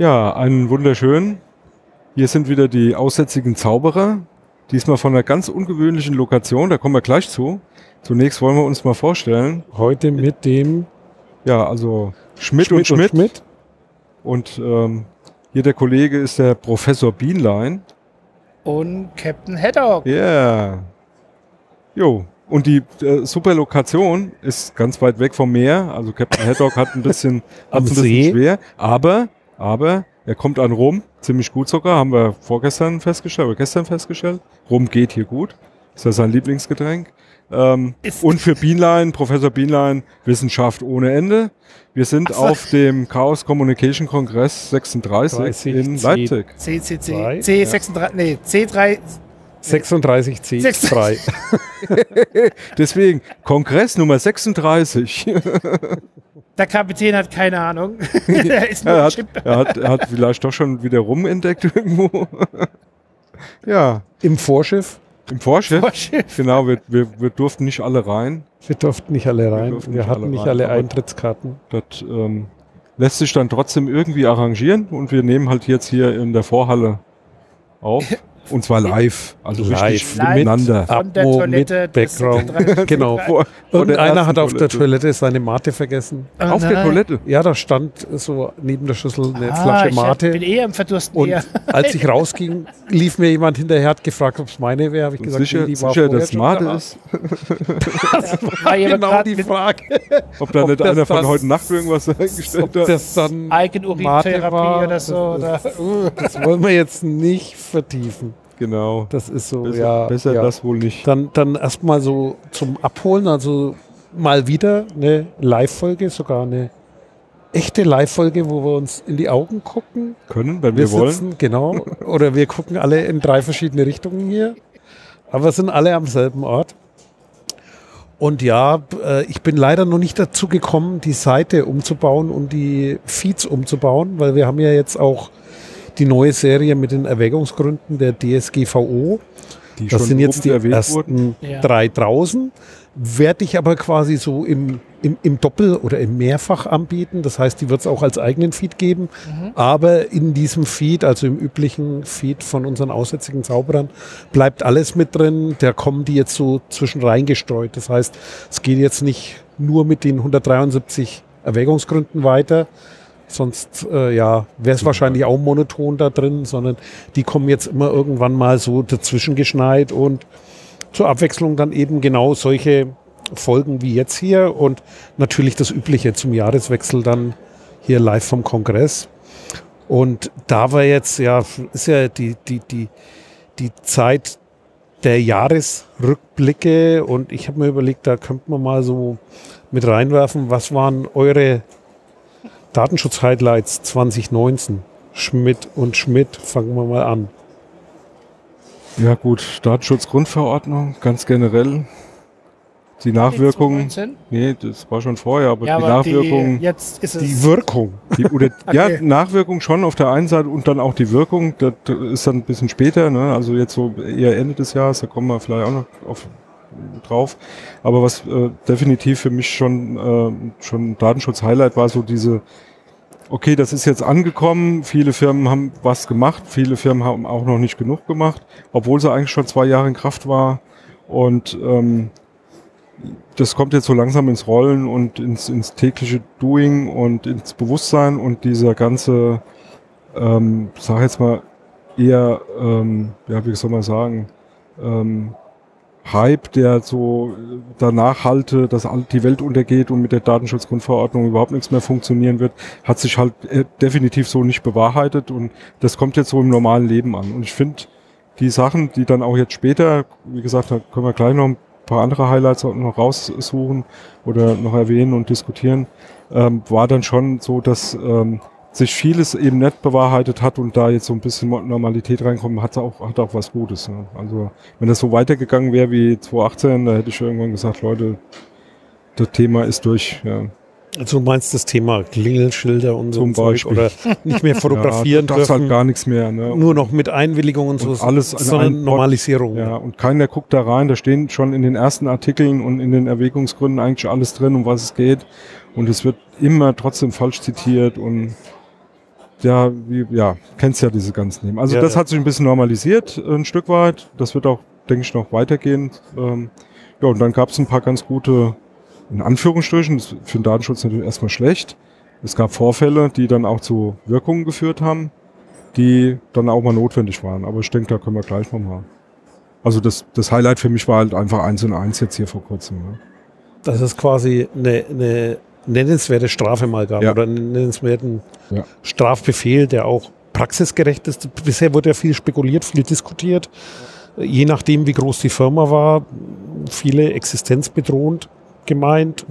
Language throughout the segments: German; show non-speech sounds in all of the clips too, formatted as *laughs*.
Ja, einen wunderschönen. Hier sind wieder die aussätzigen Zauberer. Diesmal von einer ganz ungewöhnlichen Lokation, da kommen wir gleich zu. Zunächst wollen wir uns mal vorstellen. Heute mit dem Ja, also Schmidt, und Schmidt. Schmidt. Und ähm, hier der Kollege ist der Professor Bienlein. Und Captain Haddock. Ja. Yeah. Jo. Und die äh, super Lokation ist ganz weit weg vom Meer. Also Captain Haddock hat ein bisschen, *laughs* Am hat's ein bisschen schwer. Aber, aber er kommt an Rum. Ziemlich gut sogar. Haben wir vorgestern festgestellt, oder gestern festgestellt. Rum geht hier gut. Ist ja sein Lieblingsgetränk. Ähm, und für Bienlein, Professor Bienlein, Wissenschaft ohne Ende. Wir sind so. auf dem Chaos Communication Kongress 36 30 in C. Leipzig. CCC. Zwei. C36. Nee, C3. 36C Sechs- 3. *laughs* *laughs* Deswegen, Kongress Nummer 36. *laughs* Der Kapitän hat keine Ahnung. *laughs* *laughs* er ist nur er, hat, Chip. er, hat, er hat vielleicht doch schon wieder rumentdeckt irgendwo. *laughs* ja, Im Vorschiff. im Vorschiff. Vorschiff. Genau, wir, wir, wir durften nicht alle rein. Wir durften nicht alle rein. Wir nicht hatten alle nicht rein, alle Eintrittskarten. Das ähm, lässt sich dann trotzdem irgendwie arrangieren und wir nehmen halt jetzt hier in der Vorhalle auf. Und zwar live, also Live. richtig Live. miteinander. Von der Toilette mit Background. 36. genau. Der Irgendeiner ersten hat auf der Toilette. Seine Mate vergessen. Oh Auf der nein. Toilette. Ja, da stand so neben der Schüssel eine Ah, Flasche ich bin Mate. eher im Verdursten. Und eher. *laughs* als ich rausging, lief mir jemand hinterher, hat gefragt, ob es meine wäre. Habe ich Und gesagt, sicher, nee, die war sicher dass Mate ist. *laughs* War jemand Genau die Frage. Ob da nicht das einer von das- heute Nacht irgendwas eingestellt Ob hat. das dann Mate Eigenurintherapie war, oder so. Oder? Das wollen wir jetzt nicht vertiefen. Genau. Das ist so, Besser, ja. besser ja. das wohl nicht. Dann, dann erstmal so zum Abholen, also mal wieder eine Live-Folge, sogar eine echte Live-Folge, wo wir uns in die Augen gucken. Können, wenn Wir wir, wollen. sitzen, genau, oder wir gucken alle in drei verschiedene Richtungen hier, aber sind alle am selben Ort. Und ja, äh, ich bin leider noch nicht dazu gekommen, die Seite umzubauen und die Feeds umzubauen, weil wir haben ja jetzt auch die neue Serie mit den Erwägungsgründen der DSGVO. Die Das schon sind jetzt die erwähnt ersten wurden. Drei draußen. Werde ich aber quasi so im, im, im Doppel- oder im Mehrfach anbieten. Das heißt, die wird es auch als eigenen Feed geben. Aber in diesem Feed, also im üblichen Feed von unseren aussätzigen Zauberern, bleibt alles mit drin. Da kommen die jetzt so zwischen reingestreut. Das heißt, es geht jetzt nicht nur mit den 173 Erwägungsgründen weiter, Sonst äh, ja, wäre es wahrscheinlich auch monoton da drin, sondern die kommen jetzt immer irgendwann mal so dazwischen geschneit und zur Abwechslung dann eben genau solche Folgen wie jetzt hier und natürlich das Übliche zum Jahreswechsel dann hier live vom Kongress. Und da war jetzt, ja, ist ja die, die, die, die Zeit der Jahresrückblicke und ich habe mir überlegt, da könnte man mal so mit reinwerfen, was waren eure Datenschutz-Highlights 2019? Schmidt und Schmidt, fangen wir mal an. Ja gut, Datenschutzgrundverordnung, ganz generell. Die Nachwirkungen, 2019? nee, das war schon vorher, aber Ja, die aber Nachwirkungen, die, jetzt ist es. Die Wirkung. die, oder, *laughs* ja, Okay. Nachwirkung schon auf der einen Seite und dann auch die Wirkung, das ist dann ein bisschen später, ne? also jetzt so eher Ende des Jahres, da kommen wir vielleicht auch noch auf, drauf. Aber was äh, definitiv für mich schon, äh, schon Datenschutz-Highlight war, so diese, okay, das ist jetzt angekommen, viele Firmen haben was gemacht, viele Firmen haben auch noch nicht genug gemacht, obwohl sie eigentlich schon zwei Jahre in Kraft war und ähm, das kommt jetzt so langsam ins Rollen und ins, ins tägliche Doing und ins Bewusstsein und dieser ganze, ähm, sag jetzt mal, eher, ähm, ja, wie soll man sagen, ähm, Hype, der so danach halte, dass die Welt untergeht und mit der Datenschutzgrundverordnung überhaupt nichts mehr funktionieren wird, hat sich halt äh, definitiv so nicht bewahrheitet und das kommt jetzt so im normalen Leben an. Und ich finde, die Sachen, die dann auch jetzt später, wie gesagt, da können wir gleich noch ein paar andere Highlights noch raussuchen oder noch erwähnen und diskutieren, ähm, war dann schon so, dass ähm, sich vieles eben nicht bewahrheitet hat und da jetzt so ein bisschen Normalität reinkommt, hat auch, hat auch was Gutes. Ne? Also wenn das so weitergegangen wäre wie 2018, da hätte ich irgendwann gesagt, Leute, das Thema ist durch. Ja. Also du meinst das Thema Klingelschilder und so Zum Beispiel. oder nicht mehr *laughs* fotografieren ja, das dürfen, halt gar nichts mehr. Ne? nur noch mit Einwilligung und so, Und alles an sondern. Normalisierung. Ja, und keiner guckt da rein. Da stehen schon in den ersten Artikeln und in den Erwägungsgründen eigentlich alles drin, um was es geht. Und es wird immer trotzdem falsch zitiert und ja, wie, ja, kennst ja diese ganzen Themen. Also Ja, das ja. hat sich ein bisschen normalisiert, ein Stück weit. Das wird auch, denke ich, noch weitergehen. Ähm, ja, und dann gab es ein paar ganz gute, in Anführungsstrichen, das ist für den Datenschutz natürlich erstmal schlecht. Es gab Vorfälle, die dann auch zu Wirkungen geführt haben, die dann auch mal notwendig waren. Aber ich denke, da können wir gleich nochmal. Also das, das Highlight für mich war halt einfach eins und eins jetzt hier vor kurzem. Ne? Dass es quasi eine, eine nennenswerte Strafe mal gab Ja. oder einen nennenswerten Ja. Strafbefehl, der auch praxisgerecht ist. Bisher wurde ja viel spekuliert, viel diskutiert. Je nachdem, wie groß die Firma war, viele existenzbedrohend gemeint.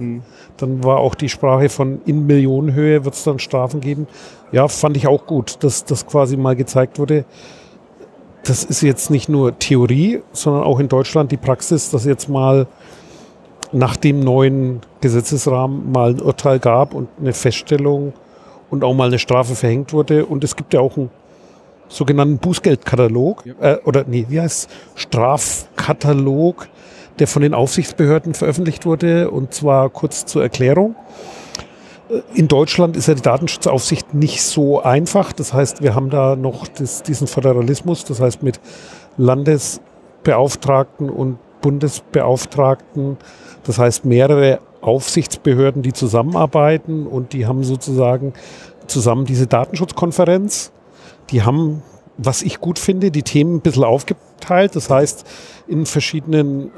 Dann war auch die Sprache von in Millionenhöhe wird es dann Strafen geben. Ja, fand ich auch gut, dass das quasi mal gezeigt wurde. Das ist jetzt nicht nur Theorie, sondern auch in Deutschland die Praxis, dass jetzt mal nach dem neuen Gesetzesrahmen mal ein Urteil gab und eine Feststellung und auch mal eine Strafe verhängt wurde. Und es gibt ja auch einen sogenannten Bußgeldkatalog, äh, oder nee, wie heißt es? Strafkatalog, der von den Aufsichtsbehörden veröffentlicht wurde. Und zwar kurz zur Erklärung. Äh, In Deutschland ist ja die Datenschutzaufsicht nicht so einfach. Das heißt, wir haben da noch das, diesen Föderalismus, das heißt mit Landesbeauftragten und Bundesbeauftragten. Das heißt mehrere Aufsichtsbehörden, die zusammenarbeiten und die haben sozusagen zusammen diese Datenschutzkonferenz. Die haben, was ich gut finde, die Themen ein bisschen aufgeteilt. Das heißt, in verschiedenen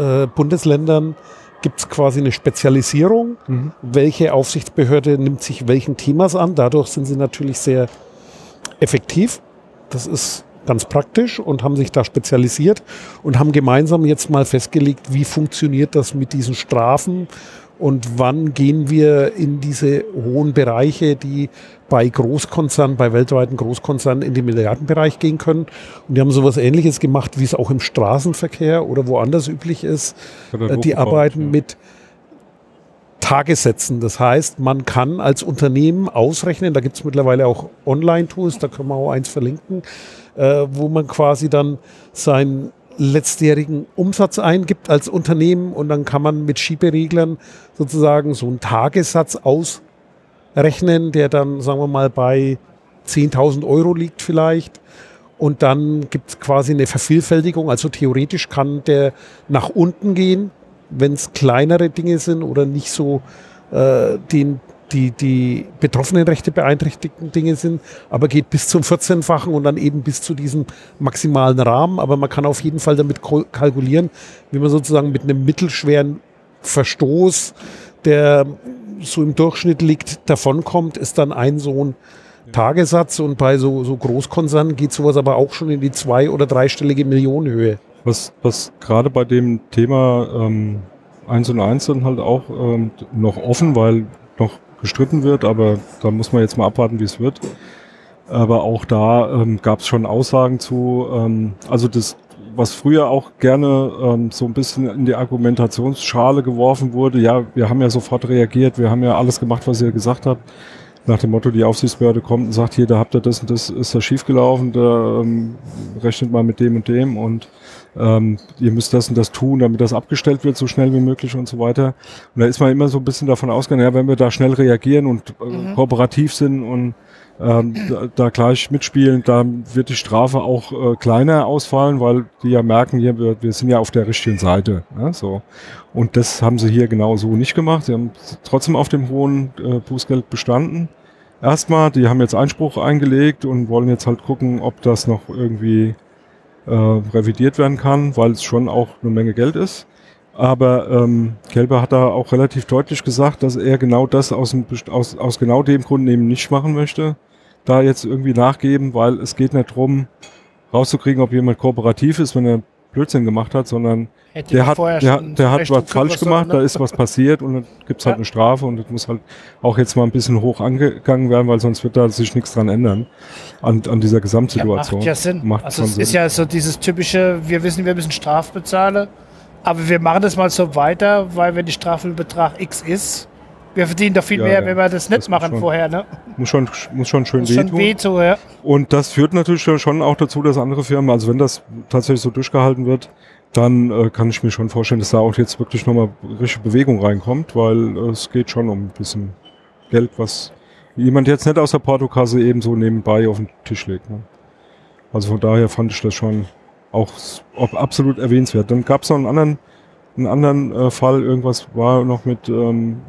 äh, äh, Bundesländern gibt es quasi eine Spezialisierung. Welche Aufsichtsbehörde nimmt sich welchen Themas an? Dadurch sind sie natürlich sehr effektiv. Das ist ganz praktisch und haben sich da spezialisiert und haben gemeinsam jetzt mal festgelegt, wie funktioniert das mit diesen Strafen und wann gehen wir in diese hohen Bereiche, die bei Großkonzernen, bei weltweiten Großkonzernen in den Milliardenbereich gehen können. Und die haben sowas ähnliches gemacht, wie es auch im Straßenverkehr oder woanders üblich ist. Die arbeiten ja. mit Tagessätzen. Das heißt, man kann als Unternehmen ausrechnen, da gibt es mittlerweile auch Online-Tools, da können wir auch eins verlinken, äh, wo man quasi dann seinen letztjährigen Umsatz eingibt als Unternehmen und dann kann man mit Schiebereglern sozusagen so einen Tagessatz ausrechnen, der dann, sagen wir mal, bei 10.000 Euro liegt vielleicht. Und dann gibt es quasi eine Vervielfältigung. Also theoretisch kann der nach unten gehen, wenn es kleinere Dinge sind oder nicht so äh, den, die, die betroffenen Rechte beeinträchtigten Dinge sind, aber geht bis zum 14-fachen und dann eben bis zu diesem maximalen Rahmen. Aber man kann auf jeden Fall damit kal- kalkulieren, wie man sozusagen mit einem mittelschweren Verstoß, der so im Durchschnitt liegt, davonkommt, ist dann ein so ein Tagessatz und bei so, so Großkonzernen geht sowas aber auch schon in die zwei- oder dreistellige Millionenhöhe. Was, was gerade bei dem Thema ähm, 1 und 1 dann halt auch ähm, noch offen, weil noch gestritten wird, aber da muss man jetzt mal abwarten, wie es wird. Aber auch da ähm, gab es schon Aussagen zu, ähm, also das, was früher auch gerne ähm, so ein bisschen in die Argumentationsschale geworfen wurde, ja, wir haben ja sofort reagiert, wir haben ja alles gemacht, was ihr gesagt habt. Nach dem Motto, die Aufsichtsbehörde kommt und sagt, hier, da habt ihr das und das, ist da schiefgelaufen, da ähm, rechnet mal mit dem und dem und ähm, ihr müsst das und das tun, damit das abgestellt wird, so schnell wie möglich und so weiter. Und da ist man immer so ein bisschen davon ausgegangen, ja, wenn wir da schnell reagieren und äh, kooperativ sind und ähm, da, da gleich mitspielen, dann wird die Strafe auch äh, kleiner ausfallen, weil die ja merken, hier, wir, wir sind ja auf der richtigen Seite. Ja, so. Und das haben sie hier genau so nicht gemacht. Sie haben trotzdem auf dem hohen äh, Bußgeld bestanden. Erstmal, die haben jetzt Einspruch eingelegt und wollen jetzt halt gucken, ob das noch irgendwie äh, revidiert werden kann, weil es schon auch eine Menge Geld ist. Aber ähm, Kelber hat da auch relativ deutlich gesagt, dass er genau das aus, dem, aus, aus genau dem Grund eben nicht machen möchte. Da jetzt irgendwie nachgeben, weil es geht nicht drum, rauszukriegen, ob jemand kooperativ ist, wenn er Blödsinn gemacht hat, sondern Hätte der hat, der, der hat was falsch müssen, gemacht, ne? da ist was passiert und dann gibt's halt Ja. eine Strafe und das muss halt auch jetzt mal ein bisschen hoch angegangen werden, weil sonst wird da sich nichts dran ändern an, an dieser Ja, Gesamtsituation. macht ja Sinn. Macht also es ist Sinn. ja so dieses typische, wir wissen, wir müssen Straf bezahlen, aber wir machen das mal so weiter, weil wenn die Strafbetrag X ist, wir verdienen doch viel Ja, mehr, ja. wenn wir das nicht Das muss machen schon vorher. Ne? Muss schon, muss schon schön schon wehtun. weh zu, ja. Und das führt natürlich schon- auch dazu, dass andere Firmen, also wenn das tatsächlich so durchgehalten wird, dann äh, kann ich mir schon vorstellen, dass da auch jetzt wirklich nochmal richtige Bewegung reinkommt, weil äh, es geht schon um ein bisschen Geld, was jemand jetzt nicht aus der Portokasse eben so nebenbei auf den Tisch legt. Ne? Also von daher fand ich das schon auch absolut erwähnenswert. Dann gab es noch einen anderen, einen anderen äh, Fall, irgendwas war noch mit ähm,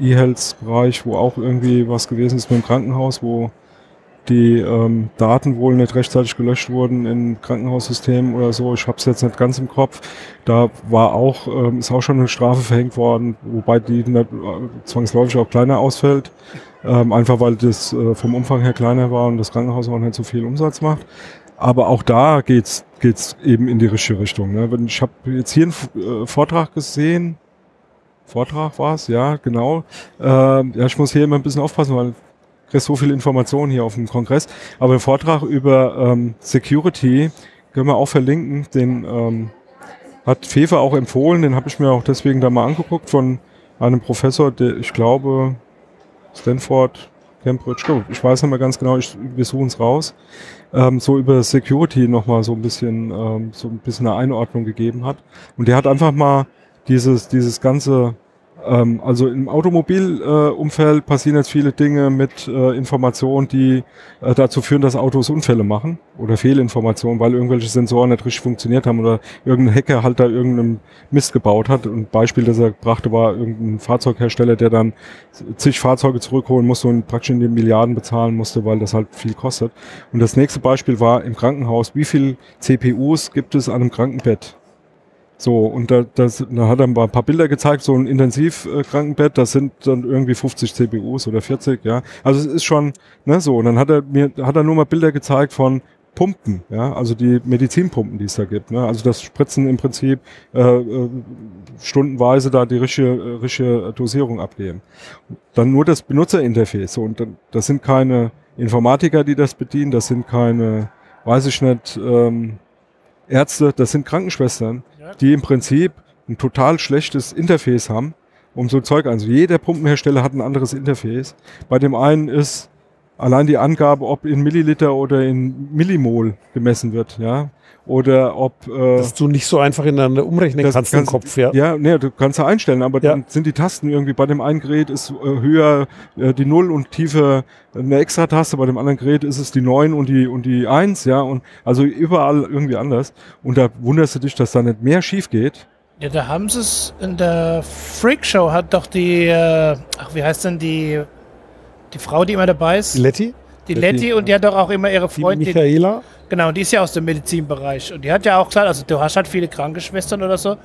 E-Health-Bereich, wo auch irgendwie was gewesen ist mit dem Krankenhaus, wo die ähm, Daten wohl nicht rechtzeitig gelöscht wurden im Krankenhaussystem oder so. Ich habe es jetzt nicht ganz im Kopf. Da war auch ähm, ist auch schon eine Strafe verhängt worden, wobei die nicht, äh, zwangsläufig auch kleiner ausfällt, ähm, einfach weil das äh, vom Umfang her kleiner war und das Krankenhaus auch nicht so viel Umsatz macht. Aber auch da geht's geht's eben in die richtige Richtung. Ne? Ich habe jetzt hier einen äh, Vortrag gesehen. Vortrag war es, ja, genau. Ähm, ja, ich muss hier immer ein bisschen aufpassen, weil kriegst so viel Informationen hier auf dem Kongress. Aber ein Vortrag über ähm, Security können wir auch verlinken. Den ähm, hat Fefe auch empfohlen. Den habe ich mir auch deswegen da mal angeguckt von einem Professor, der ich glaube Stanford, Cambridge, ich weiß nicht mehr ganz genau. Ich, wir suchen es raus. Ähm, so über Security nochmal so ein bisschen ähm, so ein bisschen eine Einordnung gegeben hat. Und der hat einfach mal dieses dieses ganze ähm, also im Automobilumfeld äh, passieren jetzt viele Dinge mit äh, Informationen, die äh, dazu führen, dass Autos Unfälle machen oder Fehlinformationen, weil irgendwelche Sensoren nicht richtig funktioniert haben oder irgendein Hacker halt da irgendeinen Mist gebaut hat. Und ein Beispiel, das er brachte, war irgendein Fahrzeughersteller, der dann zig Fahrzeuge zurückholen musste und praktisch in die Milliarden bezahlen musste, weil das halt viel kostet. Und das nächste Beispiel war im Krankenhaus, wie viel CPUs gibt es an einem Krankenbett? So, und da, das, da hat er ein paar Bilder gezeigt, so ein Intensivkrankenbett, das sind dann irgendwie 50 CPUs oder 40, ja. Also es ist schon, ne, so. Und dann hat er mir, hat er nur mal Bilder gezeigt von Pumpen, ja, also die Medizinpumpen, die es da gibt, ne. Also das Spritzen im Prinzip äh, äh, stundenweise da die richtige, äh, richtige Dosierung abgeben. Dann nur das Benutzerinterface, so, und das sind keine Informatiker, die das bedienen, das sind keine, weiß ich nicht, ähm, Ärzte, das sind Krankenschwestern, die im Prinzip ein total schlechtes Interface haben, um so Zeug also Jeder Pumpenhersteller hat ein anderes Interface. Bei dem einen ist allein die Angabe, ob in Milliliter oder in Millimol gemessen wird, ja, oder ob äh, Dass du nicht so einfach ineinander umrechnen das kannst im kannst- Kopf, ja. ja, nee, du kannst ja einstellen, aber Ja. dann sind die Tasten irgendwie bei dem einen Gerät ist äh, höher äh, die 0 und tiefer eine extra Taste, bei dem anderen Gerät ist es die 9 und die und die 1, ja, und also überall irgendwie anders. Und da wunderst du dich, dass da nicht mehr schief geht. Ja, da haben sie es in der Freak Show hat doch die, äh, ach, wie heißt denn die, die Frau, die immer dabei ist? Letty, Die Letty, Letty und die hat doch auch immer ihre die Freundin. Michaela, Genau, und die ist ja aus dem Medizinbereich. Und die hat ja auch gesagt, also du hast halt viele Krankenschwestern oder so,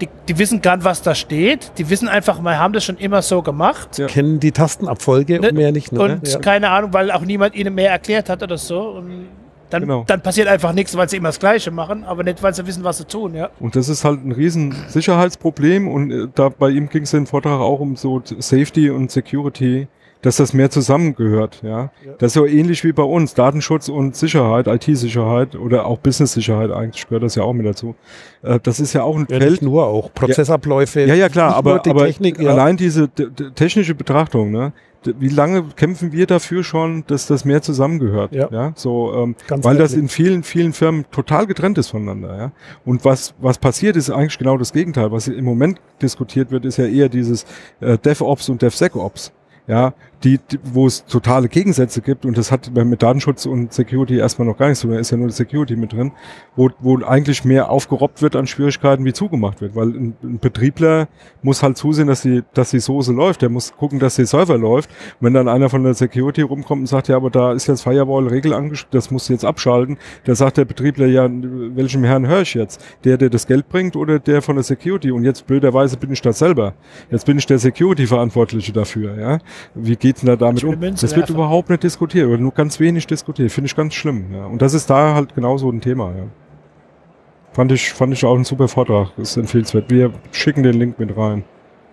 die, die wissen gar nicht, was da steht. Die wissen einfach, wir haben das schon immer so gemacht. Ja. kennen die Tastenabfolge Ne? und mehr nicht. Ne? Und ja. keine Ahnung, weil auch niemand ihnen mehr erklärt hat oder so. Und dann, Genau. dann passiert einfach nichts, weil sie immer das Gleiche machen, aber nicht, weil sie wissen, was sie tun, ja. Und das ist halt ein riesen Sicherheitsproblem und äh, da bei ihm ging es im Vortrag auch um so Safety und Security, dass das mehr zusammengehört, ja. Ja. Das ist so ähnlich wie bei uns, Datenschutz und Sicherheit, IT-Sicherheit oder auch Business-Sicherheit eigentlich gehört das ja auch mit dazu. Äh, das ist ja auch ein Ja, Feld, nicht nur auch Prozessabläufe. Ja, ja, klar, nicht aber, die aber Technik, ja. allein diese technische Betrachtung, ne? Wie lange kämpfen wir dafür schon, dass das mehr zusammengehört? Ja. so, ähm, Ganz weil das deutlich. in vielen, vielen Firmen total getrennt ist voneinander, ja. Und was, was passiert, ist eigentlich genau das Gegenteil. Was im Moment diskutiert wird, ist ja eher dieses äh, DevOps und DevSecOps. Ja, die, die, wo es totale Gegensätze gibt und das hat mit Datenschutz und Security erstmal noch gar nichts zu tun, da ist ja nur Security mit drin, wo, wo eigentlich mehr aufgerobbt wird an Schwierigkeiten, wie zugemacht wird, weil ein, ein Betriebler muss halt zusehen, dass die, dass die Soße läuft, der muss gucken, dass der Server läuft. Und wenn dann einer von der Security rumkommt und sagt, ja, aber da ist jetzt Firewall-Regel angespielt, das musst du jetzt abschalten, da sagt der Betriebler, ja, welchem Herrn höre ich jetzt? Der, der das Geld bringt oder der von der Security? Und jetzt blöderweise bin ich das selber. Jetzt bin ich der Security-Verantwortliche dafür, ja. Wie geht's denn da damit um? Das wird überhaupt nicht diskutiert oder nur ganz wenig diskutiert. Finde ich ganz schlimm, ja. Und das ist da halt genauso ein Thema, ja. Fand ich, fand ich auch ein super Vortrag. Ist empfehlenswert. Wir schicken den Link mit rein.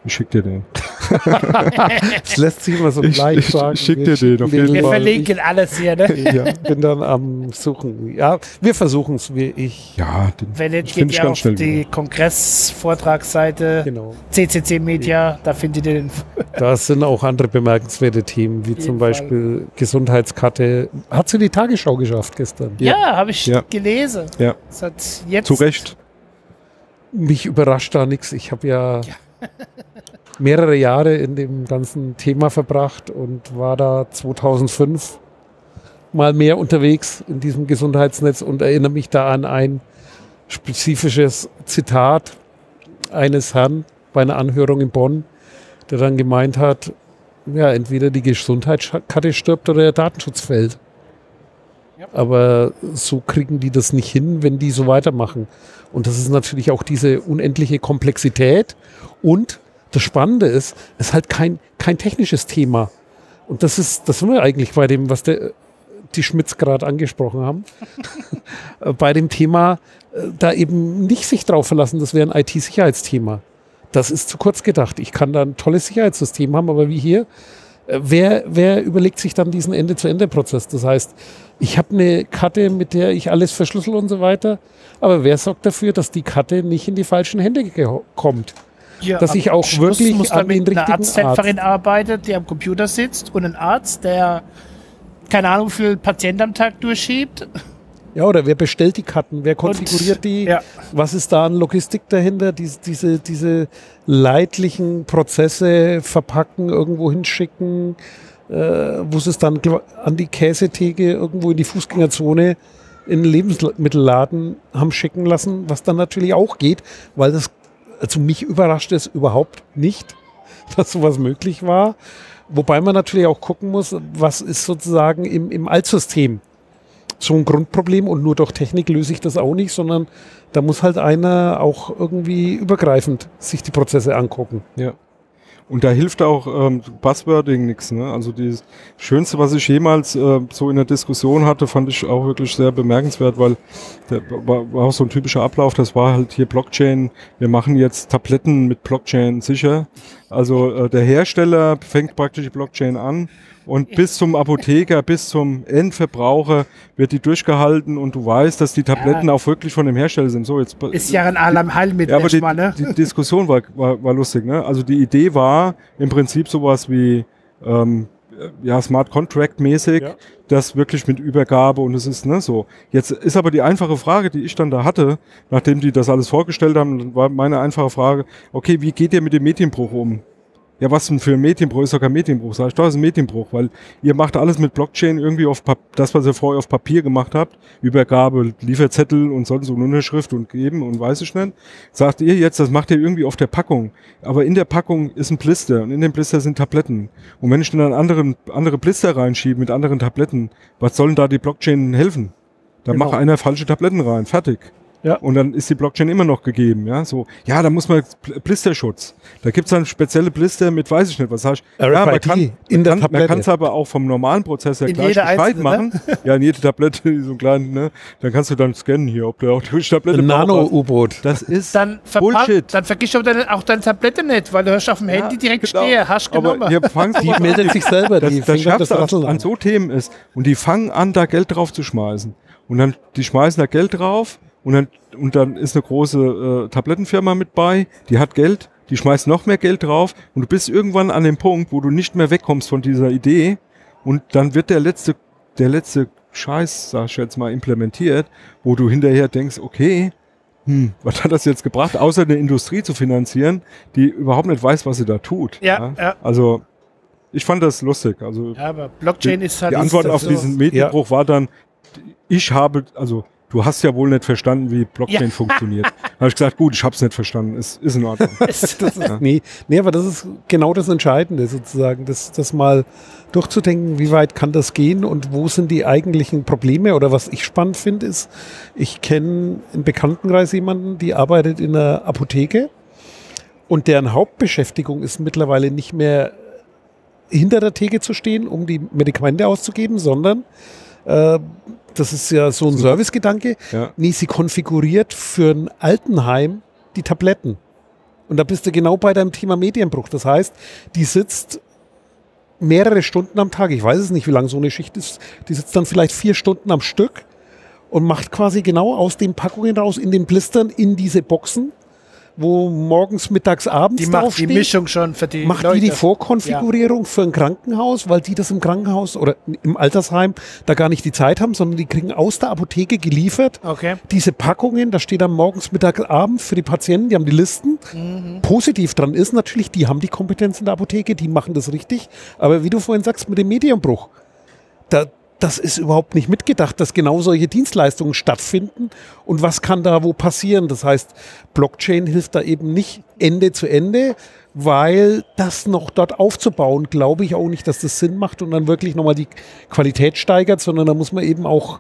Ich schick dir den. *laughs* Das lässt sich immer so Ich- leicht ich sagen. schick Wir dir den auf jeden Wir Fall. verlinken alles hier, ne? *laughs* Ich ja, bin dann am Suchen. Ja, wir versuchen es, wie ich. Ja, den, Wenn nicht, ich finde geht ihr auf die. Kongress-Vortragsseite Genau. CCC Media, da findet ihr den. Da sind auch andere bemerkenswerte Themen, wie zum Beispiel Gesundheitskarte. Hat sie die Tagesschau geschafft gestern? Ja, habe ich Ja. gelesen. Ja. Das hat jetzt Zu Recht. Mich überrascht da nichts. Ich habe ja, *laughs* mehrere Jahre in dem ganzen Thema verbracht und war da 2005 mal mehr unterwegs in diesem Gesundheitsnetz und erinnere mich da an ein spezifisches Zitat eines Herrn bei einer Anhörung in Bonn, der dann gemeint hat, ja, entweder die Gesundheitskarte stirbt oder der Datenschutz fällt. Ja. Aber so kriegen die das nicht hin, wenn die so weitermachen. Und das ist natürlich auch diese unendliche Komplexität. Und das Spannende ist, es ist halt kein, kein technisches Thema. Und das ist, das sind wir eigentlich bei dem, was der, die Schmitz gerade angesprochen haben, *laughs* bei dem Thema, äh, da eben nicht sich drauf verlassen, das wäre ein IT-Sicherheitsthema. Das ist zu kurz gedacht. Ich kann da ein tolles Sicherheitssystem haben, aber wie hier, äh, wer, wer überlegt sich dann diesen Ende-zu-Ende-Prozess? Das heißt, ich habe eine Karte, mit der ich alles verschlüssel und so weiter, aber wer sorgt dafür, dass die Karte nicht in die falschen Hände kommt? Ja, dass ich auch Schluss wirklich muss an den richtigen eine Arzthelferin Arzt. arbeitet, die am Computer sitzt und ein Arzt, der keine Ahnung, wie viele Patienten am Tag durchschiebt. Ja, oder wer bestellt die Karten? Wer konfiguriert Und, die? Ja. Was ist da an Logistik dahinter? Diese, diese, diese leidlichen Prozesse verpacken, irgendwo hinschicken, äh, muss es dann an die Käsetheke irgendwo in die Fußgängerzone in den Lebensmittelladen haben schicken lassen, was dann natürlich auch geht, weil das, also mich überrascht es überhaupt nicht, *laughs* dass sowas möglich war. Wobei man natürlich auch gucken muss, was ist sozusagen im, im Altsystem so ein Grundproblem und nur durch Technik löse ich das auch nicht, sondern da muss halt einer auch irgendwie übergreifend sich die Prozesse angucken. Ja. Und da hilft auch ähm, Buzzwording nichts. Ne? Also das Schönste, was ich jemals äh, so in der Diskussion hatte, fand ich auch wirklich sehr bemerkenswert, weil der war, war auch so ein typischer Ablauf. Das war halt hier Blockchain. Wir machen jetzt Tabletten mit Blockchain sicher. Also äh, der Hersteller fängt praktisch die Blockchain an und bis zum Apotheker, *laughs* bis zum Endverbraucher wird die durchgehalten und du weißt, dass die Tabletten ja. auch wirklich von dem Hersteller sind. So, jetzt ist ja ein Alarmheilmittel. Ja, aber die, ne? die Diskussion war, war, war lustig. Ne? Also die Idee war im Prinzip sowas wie ähm, ja, Smart Contract mäßig, ja. das wirklich mit Übergabe und es ist ne, so. Jetzt ist aber die einfache Frage, die ich dann da hatte, nachdem die das alles vorgestellt haben, war meine einfache Frage, okay, wie geht ihr mit dem Medienbruch um? Ja, was denn für ein Medienbruch? Ist doch kein Medienbruch. Sag ich, doch, ist ein Medienbruch, weil ihr macht alles mit Blockchain irgendwie auf Pap das, was ihr vorher auf Papier gemacht habt, Übergabe, Lieferzettel und sonst so eine Unterschrift und geben und weiß ich nicht. Sagt ihr jetzt, das macht ihr irgendwie auf der Packung. Aber in der Packung ist ein Blister und in dem Blister sind Tabletten. Und wenn ich dann anderen, andere Blister reinschiebe mit anderen Tabletten, was sollen da die Blockchain helfen? Da genau. macht einer falsche Tabletten rein. Fertig. Ja. Und dann ist die Blockchain immer noch gegeben, ja. So, ja, da muss man Blisterschutz. Da gibt's dann spezielle Blister mit, weiß ich nicht, was heißt. Ja, man kann in man kann, man kann's aber auch vom normalen Prozess her gleich Bescheid ne? machen. Ne? Ja, in jede Tablette, *laughs* so ein kleinen, ne? Dann kannst du dann scannen hier, ob du auch die Tablette Nano-U-Boot. Das ist dann Bullshit. Dann vergisst du deine, auch deine Tablette nicht, weil du hörst auf dem Handy ja, direkt genau. stehen, hast genommen. Aber hier die meldet sich selber, das, die das Schärfste an, an so Themen ist. Und die fangen an, da Geld drauf zu schmeißen. Und dann, die schmeißen da Geld drauf und dann, und dann ist eine große äh, Tablettenfirma mit bei, die hat Geld, die schmeißt noch mehr Geld drauf und du bist irgendwann an dem Punkt, wo du nicht mehr wegkommst von dieser Idee und dann wird der letzte, der letzte Scheiß, sag ich jetzt mal, implementiert, wo du hinterher denkst, okay, hm, *laughs* was hat das jetzt gebracht, außer eine Industrie zu finanzieren, die überhaupt nicht weiß, was sie da tut. Ja, ja. ja. Also ich fand das lustig. Also ja, aber Blockchain die, ist halt. Die Antwort auf so diesen Medienbruch ja. war dann, ich habe, also du hast ja wohl nicht verstanden, wie Blockchain ja. funktioniert. *laughs* Da habe ich gesagt, gut, ich habe es nicht verstanden, ist, ist in Ordnung. *laughs* ist, ja. nee, nee, aber das ist genau das Entscheidende sozusagen, das, das mal durchzudenken, wie weit kann das gehen und wo sind die eigentlichen Probleme oder was ich spannend finde ist, ich kenne im Bekanntenkreis jemanden, die arbeitet in einer Apotheke und deren Hauptbeschäftigung ist mittlerweile nicht mehr hinter der Theke zu stehen, um die Medikamente auszugeben, sondern äh, das ist ja so ein Servicegedanke. Ja. Nee, sie konfiguriert für ein Altenheim die Tabletten. Und da bist du genau bei deinem Thema Medienbruch. Das heißt, die sitzt mehrere Stunden am Tag. Ich weiß es nicht, wie lange so eine Schicht ist. Die sitzt dann vielleicht vier Stunden am Stück und macht quasi genau aus den Packungen raus, in den Blistern, in diese Boxen, wo morgens, mittags, abends Die macht die? Mischung schon für die Macht Leute. die die Vorkonfigurierung für ein Krankenhaus, weil die das im Krankenhaus oder im Altersheim da gar nicht die Zeit haben, sondern die kriegen aus der Apotheke geliefert Okay. diese Packungen, da steht dann morgens, mittags, abends für die Patienten, die haben die Listen. Positiv dran ist natürlich, die haben die Kompetenz in der Apotheke, die machen das richtig. Aber wie du vorhin sagst, mit dem Medienbruch, da, das ist überhaupt nicht mitgedacht, dass genau solche Dienstleistungen stattfinden und was kann da wo passieren. Das heißt, Blockchain hilft da eben nicht Ende zu Ende, weil das noch dort aufzubauen, glaube ich auch nicht, dass das Sinn macht und dann wirklich nochmal die Qualität steigert, sondern da muss man eben auch,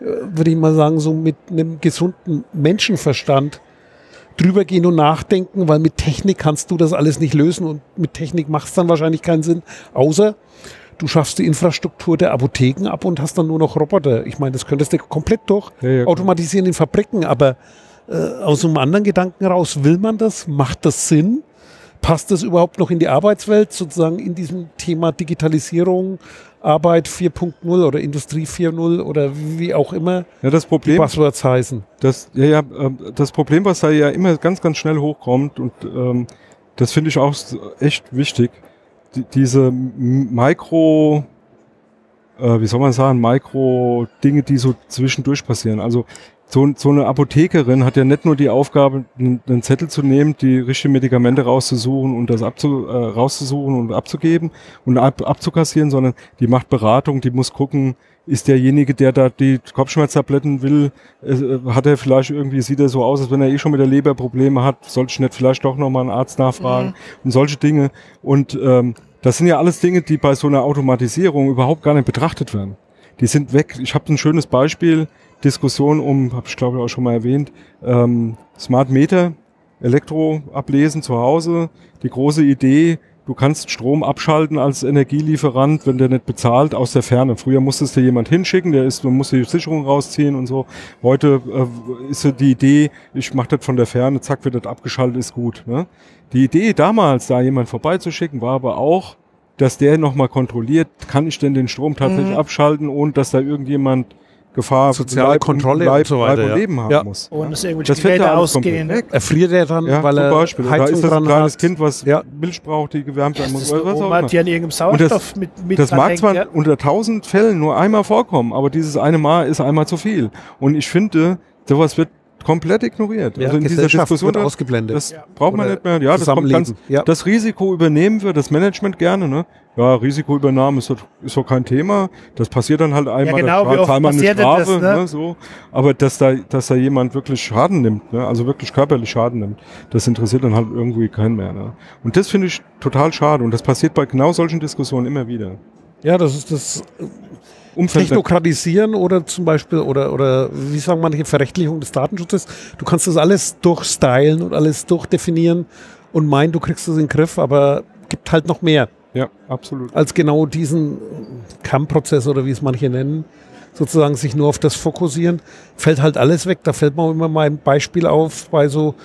äh, würde ich mal sagen, so mit einem gesunden Menschenverstand drüber gehen und nachdenken, weil mit Technik kannst du das alles nicht lösen und mit Technik macht es dann wahrscheinlich keinen Sinn, außer du schaffst die Infrastruktur der Apotheken ab und hast dann nur noch Roboter. Ich meine, das könntest du komplett durch Ja, ja, automatisieren in Fabriken, aber äh, aus einem anderen Gedanken raus, will man das? Macht das Sinn? Passt das überhaupt noch in die Arbeitswelt, sozusagen in diesem Thema Digitalisierung, Arbeit 4.0 oder Industrie 4.0 oder wie auch immer Ja, das die Problem, Buzzwords heißen? das, ja, ja, ähm, das Problem, was da ja immer ganz, ganz schnell hochkommt und ähm, das finde ich auch echt wichtig, die, diese Mikro, äh, wie soll man sagen, Mikro-Dinge, die so zwischendurch passieren. Also so, so eine Apothekerin hat ja nicht nur die Aufgabe, einen, einen Zettel zu nehmen, die richtigen Medikamente rauszusuchen und das abzu, äh, rauszusuchen und abzugeben und ab, abzukassieren, sondern die macht Beratung, die muss gucken, ist derjenige, der da die Kopfschmerztabletten will, äh, hat er vielleicht irgendwie, sieht er so aus, als wenn er eh schon mit der Leber Probleme hat, sollte ich nicht vielleicht doch nochmal einen Arzt nachfragen und solche Dinge. Und ähm, das sind ja alles Dinge, die bei so einer Automatisierung überhaupt gar nicht betrachtet werden. Die sind weg. Ich habe ein schönes Beispiel, Diskussion um, habe ich glaube ich auch schon mal erwähnt, ähm, Smart Meter, Elektro ablesen zu Hause. Die große Idee, du kannst Strom abschalten als Energielieferant, wenn der nicht bezahlt, aus der Ferne. Früher musstest du jemand hinschicken, der ist, man musste die Sicherung rausziehen und so. Heute äh, ist so die Idee, ich mache das von der Ferne, zack, wird das abgeschaltet, ist gut. Ne? Die Idee damals, da jemand vorbeizuschicken, war aber auch, dass der nochmal kontrolliert, kann ich denn den Strom tatsächlich abschalten, ohne dass da irgendjemand Gefahr Soziale Leib Kontrolle Leib, und so weiter, Leib und ja. Leben haben Ja. muss. Ohne dass irgendwelche Das fällt Geräte da ausgehen. weg. Erfriert er dann, Ja, weil zum er Beispiel. Da Heizung ist das ein kleines hat? Kind, was Ja. Milch braucht, die gewärmt werden muss. ist oder was auch Oma, immer. die an irgendeinem Und das- Sauerstoff mit, mit Das mag zwar ja. unter tausend Fällen nur einmal vorkommen, aber dieses eine Mal ist einmal zu viel. Und ich finde, sowas wird komplett ignoriert. Ja, also in dieser Diskussion, wird das, ausgeblendet. das braucht man Oder nicht mehr. Ja, das kommt ganz. Ja. das Risiko übernehmen wir, das Management gerne, ne? Ja, Risikoübernahme ist doch, ist doch kein Thema. Das passiert dann halt einmal, genau, da wie oft zahlt man eine Strafe, das, ne? ne? so. Aber dass da, dass da jemand wirklich Schaden nimmt, ne? also wirklich körperlich Schaden nimmt, das interessiert dann halt irgendwie keinen mehr. Ne? Und das finde ich total schade. Und das passiert bei genau solchen Diskussionen immer wieder. Ja, das ist das Umfeld Technokratisieren oder zum Beispiel, oder, oder wie sagen manche, Verrechtlichung des Datenschutzes. Du kannst das alles durchstylen und alles durchdefinieren und meinen, du kriegst es in den Griff, aber gibt halt noch mehr Ja, absolut. als genau diesen Kernprozess oder wie es manche nennen, sozusagen sich nur auf das fokussieren, fällt halt alles weg. Da fällt mir immer mal ein Beispiel auf bei so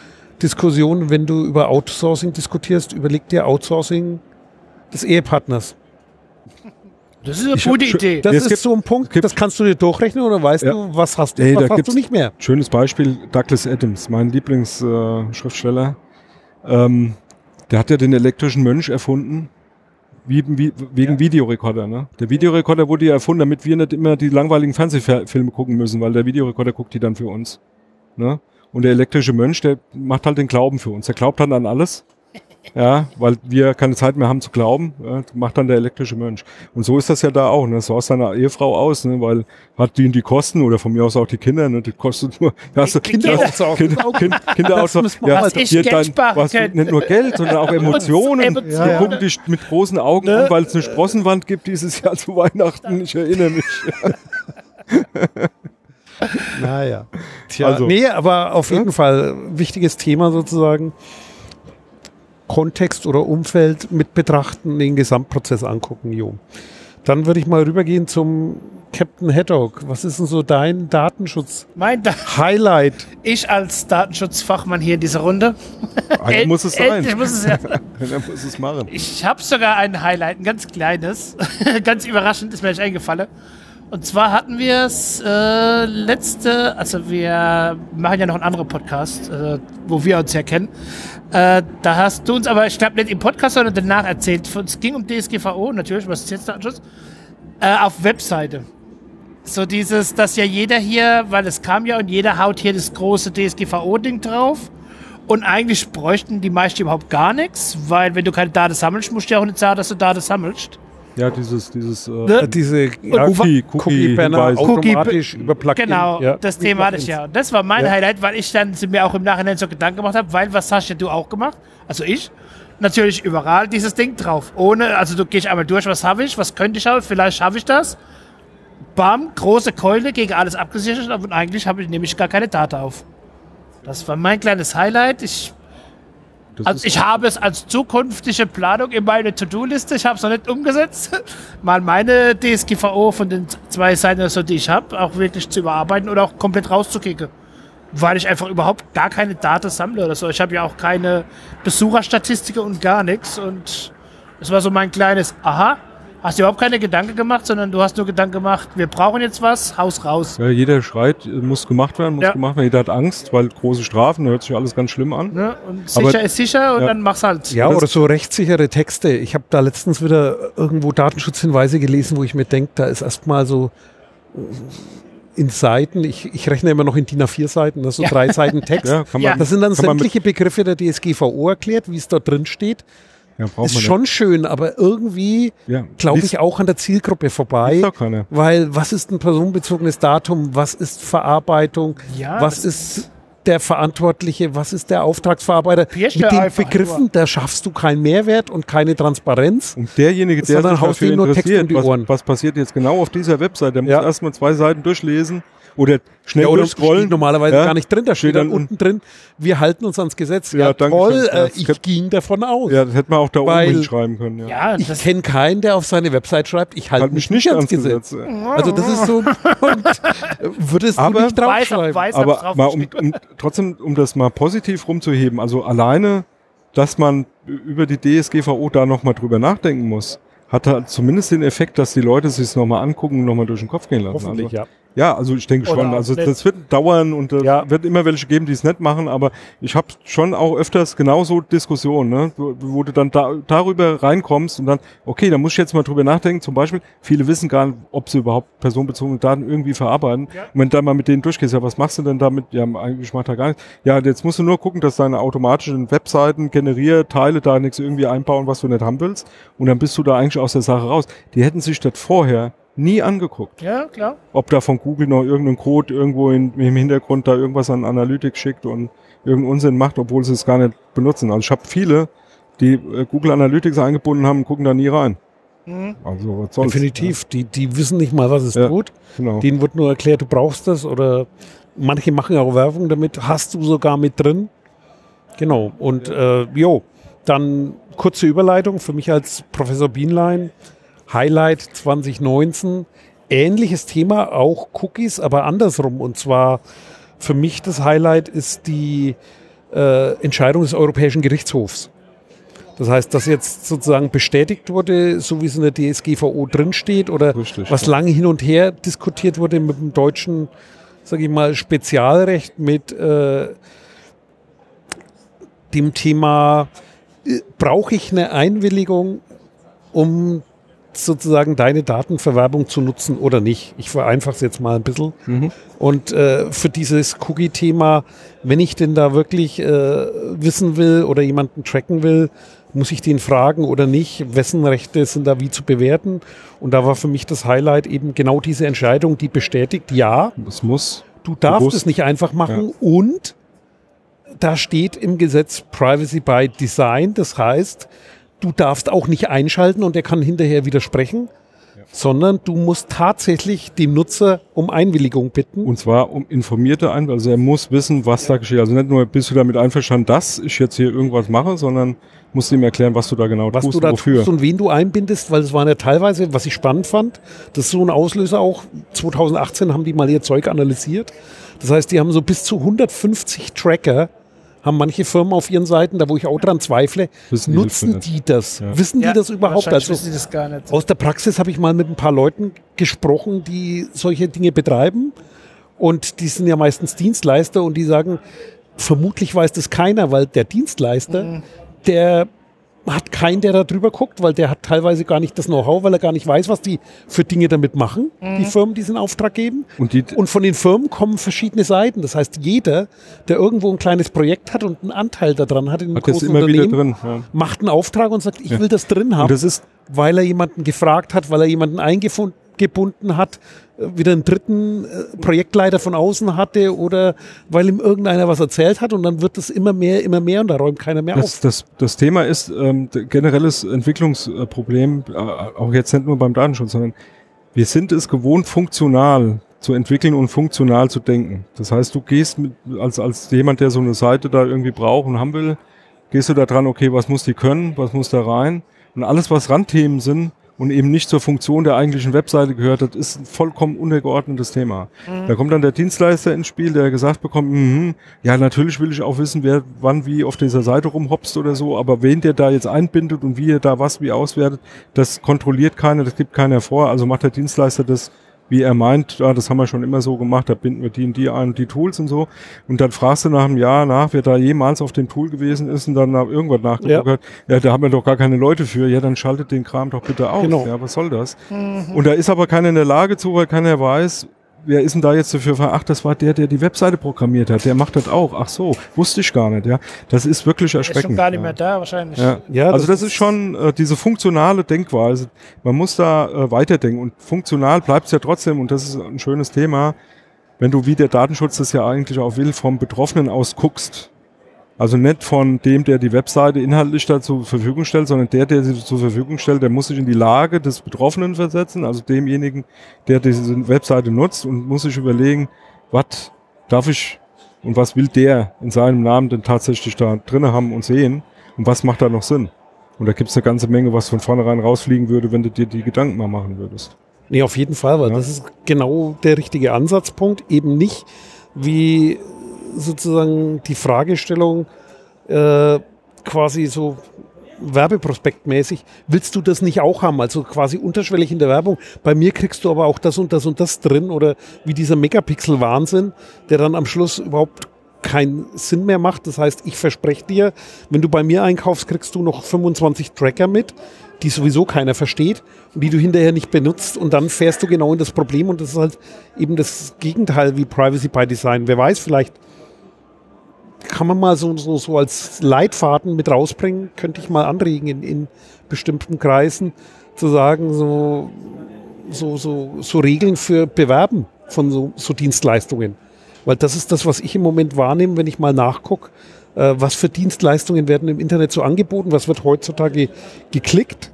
Diskussionen, wenn du über Outsourcing diskutierst, überleg dir Outsourcing des Ehepartners. Das ist eine Ich gute hab Idee. Das Es ist gibt- so ein Punkt, gibt- das kannst du dir durchrechnen oder weißt Ja. du, was hast du, Ey, was da hast gibt's- du nicht mehr. Schönes Beispiel, Douglas Adams, mein Lieblingsschriftsteller. Äh, ähm, der hat ja den elektrischen Mönch erfunden, wie, wie, wegen Videorekorder. Ne? Der Videorekorder wurde ja erfunden, damit wir nicht immer die langweiligen Fernsehfilme gucken müssen, weil der Videorekorder guckt die dann für uns. Ne? Und der elektrische Mönch, der macht halt den Glauben für uns. Der glaubt dann an alles. Ja, weil wir keine Zeit mehr haben zu glauben, ja, macht dann der elektrische Mönch. Und so ist das ja da auch, ne? So aus deiner Ehefrau aus, ne? Weil hat die die Kosten oder von mir aus auch die Kinder, ne? Die kostet nur, ja, hast du Kinder- Kinder, Kinder, Kinder, wir mal- Was ich Geld sparen was, nicht nur Geld, sondern auch *laughs* Emotionen. Emotionen. Die Ja, ja. gucken dich mit großen Augen Ne? an, weil es eine Sprossenwand gibt dieses Jahr zu Weihnachten. Ich erinnere mich. *laughs* Naja. Tja, Also- nee, aber auf jeden Fall wichtiges Thema sozusagen. Kontext oder Umfeld mit betrachten, den Gesamtprozess angucken, jo. Dann würde ich mal rübergehen zum Captain Haddock. Was ist denn so dein Datenschutz-Highlight? Mein da ich als Datenschutzfachmann hier in dieser Runde. Einer muss es sein. Endlich muss es ja. *laughs* Einer muss es machen. Ich habe sogar ein Highlight, ein ganz kleines. *laughs* ganz überraschend ist mir nicht eingefallen. Und zwar hatten wir es äh, letzte, also wir machen ja noch einen anderen Podcast, äh, wo wir uns ja kennen. Äh, da hast du uns aber, ich glaube nicht im Podcast, sondern danach erzählt. Es ging um DSGVO, natürlich, was ist jetzt der Anschluss? Äh, auf Webseite. So dieses, dass ja jeder hier, weil es kam ja und jeder haut hier das große DSGVO-Ding drauf. Und eigentlich bräuchten die meisten überhaupt gar nichts, weil wenn du keine Daten sammelst, musst du ja auch nicht sagen, dass du Daten sammelst. Ja, dieses, dieses äh, Ne? Diese ja, Cookie, Cookie-Banner Hinweis. automatisch über Plugin. Genau, ja. das Thema hatte ich ja. Und das war mein Ja. Highlight, weil ich dann mir auch im Nachhinein so Gedanken gemacht habe, weil was hast ja du auch gemacht? Also ich. Natürlich überall dieses Ding drauf. Ohne, also du gehst einmal durch, was habe ich, was könnte ich haben, vielleicht schaffe ich das. Bam, große Keule gegen alles abgesichert, aber eigentlich habe ich nämlich gar keine Daten auf. Das war mein kleines Highlight. Ich, das also ich habe es als zukünftige Planung in meine To-Do-Liste, ich habe es noch nicht umgesetzt, *laughs* mal meine DSGVO von den zwei Seiten, so, die ich habe, auch wirklich zu überarbeiten oder auch komplett rauszukicken. Weil ich einfach überhaupt gar keine Daten sammle oder so. Ich habe ja auch keine Besucherstatistiken und gar nichts. Und das war so mein kleines Aha. Hast dir überhaupt keine Gedanken gemacht, sondern du hast nur Gedanken gemacht, wir brauchen jetzt was, Haus raus. Ja, jeder schreit, muss gemacht werden, muss Ja. gemacht werden. Jeder hat Angst, weil große Strafen, da hört sich alles ganz schlimm an. Ne? Und Aber- sicher ist sicher und ja. dann mach's halt. Ja, oder so rechtssichere Texte. Ich habe da letztens wieder irgendwo Datenschutzhinweise gelesen, wo ich mir denke, da ist erstmal so äh, in Seiten, ich, ich rechne immer noch in DIN A4 Seiten, das ist so Ja. drei Seiten Text. *laughs* Ja, kann Ja. man, Das sind dann sämtliche Begriffe der DSGVO erklärt, wie es da drin steht. Ja, Ist man schon schön, aber irgendwie nicht. Ja, glaube ich auch an der Zielgruppe vorbei. Weil was ist ein personenbezogenes Datum? Was ist Verarbeitung? Ja, was ist der Verantwortliche? Was ist der Auftragsverarbeiter? Mit den Begriffen, nur. da schaffst du keinen Mehrwert und keine Transparenz. Und derjenige, der Sondern sich haust dafür nur Text um die was, Ohren. was passiert jetzt genau auf dieser Website, der muss Ja. erstmal zwei Seiten durchlesen oder schnell Ja, oder durchscrollen. steht normalerweise Ja. gar nicht drin. Da steht Steht dann dann unten drin, wir halten uns ans Gesetz. Ja, Ja, danke toll, äh, ich kann- ging davon aus. Ja, das hätte man auch da Weil- oben hinschreiben können. Ja. Ja, Ich kenne keinen, der auf seine Website schreibt, ich halte Halt mich nicht ans Gesetz. Also das ist so, und, äh, würdest Aber- du nicht weiß auf draufschreiben. weiß hab's Aber drauf mal um, um, trotzdem, um das mal positiv rumzuheben, also alleine, dass man über die DSGVO da nochmal drüber nachdenken muss, hat halt zumindest den Effekt, dass die Leute sich nochmal angucken und nochmal durch den Kopf gehen lassen. Hoffentlich, also, ja. Ja, also ich denke schon. Also nicht. das wird dauern und es Ja. wird immer welche geben, die es nicht machen, aber ich habe schon auch öfters genauso Diskussionen, ne? wo, wo du dann da, darüber reinkommst und dann, okay, da muss ich jetzt mal drüber nachdenken. Zum Beispiel, viele wissen gar nicht, ob sie überhaupt personenbezogene Daten irgendwie verarbeiten. Ja. Und wenn du da mal mit denen durchgehst, ja, was machst du denn damit? Ja, eigentlich macht er gar nichts. Ja, jetzt musst du nur gucken, dass deine automatischen Webseiten generiert, Teile da nichts irgendwie einbauen, was du nicht haben willst. Und dann bist du da eigentlich aus der Sache raus. Die hätten sich das vorher nie angeguckt ja, klar. ob da von Google noch irgendein Code irgendwo in, im Hintergrund da irgendwas an Analytics schickt und irgendeinen Unsinn macht, obwohl sie es gar nicht benutzen. Also ich habe viele, die äh, Google Analytics eingebunden haben, gucken da nie rein. Mhm. Also was soll's. Definitiv. Die, die wissen nicht mal, was es Ja. tut. Ja, genau. Denen wird nur erklärt, du brauchst das oder manche machen auch Werbung damit, hast du sogar mit drin. Genau. Und äh, jo, dann kurze Überleitung für mich als Professor Bienlein. Highlight 2019. Ähnliches Thema, auch Cookies, aber andersrum. Und zwar für mich das Highlight ist die äh, Entscheidung des Europäischen Gerichtshofs. Das heißt, dass jetzt sozusagen bestätigt wurde, so wie es in der DSGVO drinsteht oder Richtig, was ja. lange hin und her diskutiert wurde mit dem deutschen, sage ich mal, Spezialrecht mit äh, dem Thema, äh, brauche ich eine Einwilligung, um sozusagen deine Datenverwerbung zu nutzen oder nicht. Ich vereinfache es jetzt mal ein bisschen. Mhm. Und äh, für dieses Cookie-Thema, wenn ich denn da wirklich äh, wissen will oder jemanden tracken will, muss ich den fragen oder nicht? Wessen Rechte sind da wie zu bewerten? Und da war für mich das Highlight eben genau diese Entscheidung, die bestätigt, ja, Es muss. du darfst Bewusst. es nicht einfach machen und da steht im Gesetz Privacy by Design, das heißt, du darfst auch nicht einschalten und er kann hinterher widersprechen, sondern du musst tatsächlich dem Nutzer um Einwilligung bitten. Und zwar um informierte ein, also er muss wissen, was da geschieht. Also nicht nur bist du damit einverstanden, dass ich jetzt hier irgendwas mache, sondern musst ihm erklären, was du da genau was tust du da und wofür. tust und wen du einbindest, weil es waren ja teilweise, was ich spannend fand, das ist so ein Auslöser auch, 2018 haben die mal ihr Zeug analysiert. Das heißt, die haben so bis zu 150 Tracker haben manche Firmen auf ihren Seiten, da wo ich auch dran zweifle, Wissen die das nutzen die das? Ja. Wissen die Ja, das überhaupt? Also wissen die das gar nicht. aus der Praxis habe ich mal mit ein paar Leuten gesprochen, die solche Dinge betreiben. Und die sind ja meistens Dienstleister und die sagen, vermutlich weiß das keiner, weil der Dienstleister, Mhm. der hat keinen, der da drüber guckt, weil der hat teilweise gar nicht das Know-how, weil er gar nicht weiß, was die für Dinge damit machen, Mhm. die Firmen, die in Auftrag geben. Und die, Und von den Firmen kommen verschiedene Seiten. Das heißt, jeder, der irgendwo ein kleines Projekt hat und einen Anteil daran hat in einem hat großen immer wieder Unternehmen, drin. Ja. macht einen Auftrag und sagt, ich Ja. will das drin haben Und das ist, weil er jemanden gefragt hat, weil er jemanden eingebunden hat, äh, wieder einen dritten äh, Projektleiter von außen hatte oder weil ihm irgendeiner was erzählt hat und dann wird es immer mehr, immer mehr und da räumt keiner mehr das, auf. das, das Thema ist ähm, generelles Entwicklungsproblem, äh, auch jetzt nicht nur beim Datenschutz, sondern wir sind es gewohnt, funktional zu entwickeln und funktional zu denken. Das heißt, du gehst mit, als, als jemand, der so eine Seite da irgendwie braucht und haben will, gehst du da dran, okay, was muss die können, was muss da rein? Und alles, was Randthemen sind und eben nicht zur Funktion der eigentlichen Webseite gehört, das ist ein vollkommen untergeordnetes Thema. Da kommt dann der Dienstleister ins Spiel, der gesagt bekommt, mhm, ja, natürlich will ich auch wissen, wer wann wie auf dieser Seite rumhopst oder so, aber wen der da jetzt einbindet und wie er da was wie auswertet, das kontrolliert keiner, das gibt keiner vor, also macht der Dienstleister das wie er meint, ja, das haben wir schon immer so gemacht, da binden wir die und die ein und die Tools und so. Und dann fragst du nach einem Jahr nach, wer da jemals auf dem Tool gewesen ist und dann nach irgendwas nachgeguckt Ja. hat. Ja, da haben wir doch gar keine Leute für. Ja, dann schaltet den Kram doch bitte aus. Genau. Ja, was soll das? Und da ist aber keiner in der Lage zu, weil keiner weiß, wer ist denn da jetzt dafür ver- Ach, das war der, der die Webseite programmiert hat. Der macht das auch. Ach so, wusste ich gar nicht. Ja, das ist wirklich Der ist erschreckend. schon gar nicht ja. mehr da, wahrscheinlich. Ja. Ja, also das das ist schon äh, diese funktionale Denkweise. Man muss da äh, weiterdenken und funktional bleibt es ja trotzdem und das ist ein schönes Thema, wenn du wie der Datenschutz das ja eigentlich auch will, vom Betroffenen aus guckst. Also nicht von dem, der die Webseite inhaltlich da zur Verfügung stellt, sondern der, der sie zur Verfügung stellt, der muss sich in die Lage des Betroffenen versetzen, also demjenigen, der diese Webseite nutzt und muss sich überlegen, was darf ich und was will der in seinem Namen denn tatsächlich da drinne haben und sehen und was macht da noch Sinn. Und da gibt es eine ganze Menge, was von vornherein rausfliegen würde, wenn du dir die Gedanken mal machen würdest. Nee, auf jeden Fall, weil Ja. das ist genau der richtige Ansatzpunkt. Eben nicht wie sozusagen die Fragestellung äh, quasi so werbeprospektmäßig, willst du das nicht auch haben? Also quasi unterschwellig in der Werbung. Bei mir kriegst du aber auch das und das und das drin oder wie dieser Megapixel-Wahnsinn, der dann am Schluss überhaupt keinen Sinn mehr macht. Das heißt, ich verspreche dir, wenn du bei mir einkaufst, kriegst du noch 25 Tracker mit, die sowieso keiner versteht und die du hinterher nicht benutzt und dann fährst du genau in das Problem und das ist halt eben das Gegenteil wie Privacy by Design. Wer weiß, vielleicht kann man mal so, so, so als Leitfaden mit rausbringen, könnte ich mal anregen in, in bestimmten Kreisen, zu sagen, so, so, so, so Regeln für Bewerben von so, so Dienstleistungen. Weil das ist das, was ich im Moment wahrnehme, wenn ich mal nachgucke, äh, was für Dienstleistungen werden im Internet so angeboten, was wird heutzutage geklickt,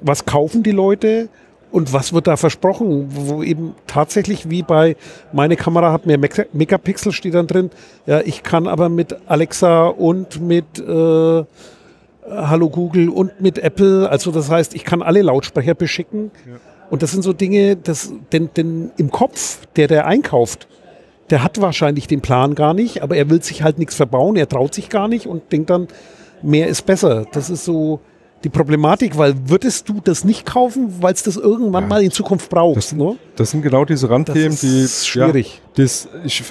was kaufen die Leute und was wird da versprochen, wo eben tatsächlich wie bei meine Kamera hat mehr Mega- Megapixel steht dann drin, ja, ich kann aber mit Alexa und mit äh, Hallo Google und mit Apple, also das heißt, ich kann alle Lautsprecher beschicken. Und das sind so Dinge, das, denn, denn im Kopf, der der einkauft, der hat wahrscheinlich den Plan gar nicht, aber er will sich halt nichts verbauen, er traut sich gar nicht und denkt dann, mehr ist besser. Das ist so die Problematik, weil würdest du das nicht kaufen, weil es das irgendwann Ja. mal in Zukunft Das brauchst, sind, ne? das sind genau diese Randthemen, Das die ist schwierig. Ja, das, ich,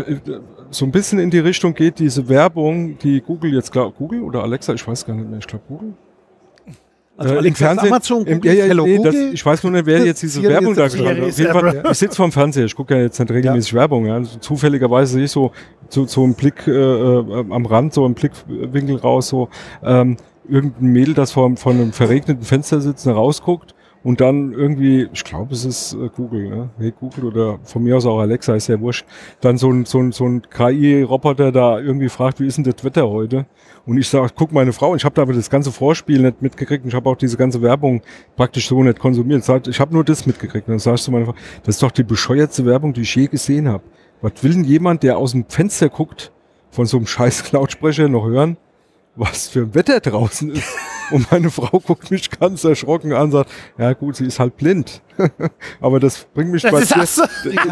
so ein bisschen in die Richtung geht diese Werbung, die Google jetzt glaub, Google oder Alexa, ich weiß gar nicht mehr, ich glaube Google. Also Äh, im Fernsehen, Amazon, im, Google, ja, ja, Hello nee, das, ich weiß nur nicht, wer jetzt diese Siri Werbung da das geschaltet hat. Ich sitze vorm Fernseher, ich gucke ja jetzt nicht regelmäßig Werbung. Ja. Also Zufälligerweise sehe ich so zu, so einen Blick äh, äh, am Rand, so einen Blickwinkel raus, so ähm, irgendein Mädel, das vor, vor einem verregneten Fenster sitzt, rausguckt und dann irgendwie, ich glaube, es ist äh, Google, ne? Hey Google oder von mir aus auch Alexa, ist ja wurscht, dann so ein, so ein, so ein KI-Roboter da irgendwie fragt, wie ist denn das Wetter heute? Und ich sage, guck meine Frau, und ich habe da aber das ganze Vorspiel nicht mitgekriegt und ich habe auch diese ganze Werbung praktisch so nicht konsumiert. Sagt, ich habe nur das mitgekriegt. Und dann sagst du meiner Frau, das ist doch die bescheuertste Werbung, die ich je gesehen habe. Was will denn jemand, der aus dem Fenster guckt, von so einem *laughs* scheiß Lautsprecher noch hören, was für ein Wetter draußen ist? *laughs* Und meine Frau guckt mich ganz erschrocken an und sagt, ja gut, sie ist halt blind. *laughs* aber das bringt mich Das bei ist dir, so.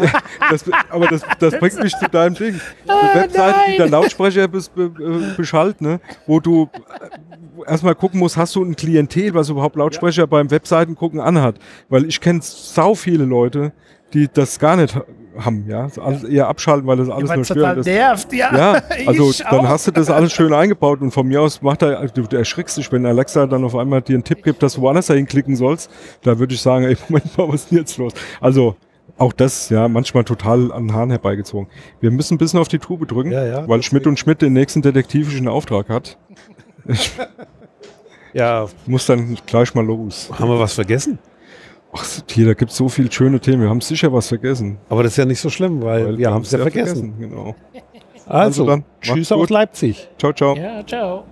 *laughs* das, aber das, das bringt mich zu deinem Ding. Ah, Eine Webseite, die nein. der Lautsprecher bis, be, äh, beschallt, ne? wo du äh, erstmal gucken musst, hast du ein Klientel, was überhaupt Lautsprecher beim Webseiten gucken anhat. Weil ich kenne sau viele Leute, die das gar nicht haben, ja. Das alles eher abschalten, weil das alles Weil nur stört. Das, nervt, ja. ja, *laughs* also Ich dann auch. hast du das alles schön eingebaut und von mir aus macht er, du, du erschrickst dich, wenn Alexa dann auf einmal dir einen Tipp gibt, dass du woanders dahin klicken sollst. Da würde ich sagen, ey, Moment mal, was ist denn jetzt los? Also auch das, ja, manchmal total an den Haaren herbeigezogen. Wir müssen ein bisschen auf die Tube drücken, Ja, ja, weil Schmidt und Schmidt den nächsten detektivischen Auftrag hat. *laughs* *laughs* Ja, Muss dann gleich mal los. haben wir was vergessen? Ach, hier, da gibt es so viele schöne Themen. Wir haben sicher was vergessen. Aber das ist ja nicht so schlimm, weil, Weil wir haben es ja vergessen. Genau. Also, Also dann, tschüss aus. Leipzig. Ciao, ciao. Ja, ciao.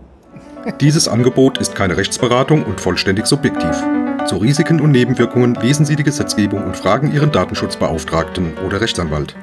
Dieses Angebot ist keine Rechtsberatung und vollständig subjektiv. Zu Risiken und Nebenwirkungen lesen Sie die Gesetzgebung und fragen Ihren Datenschutzbeauftragten oder Rechtsanwalt.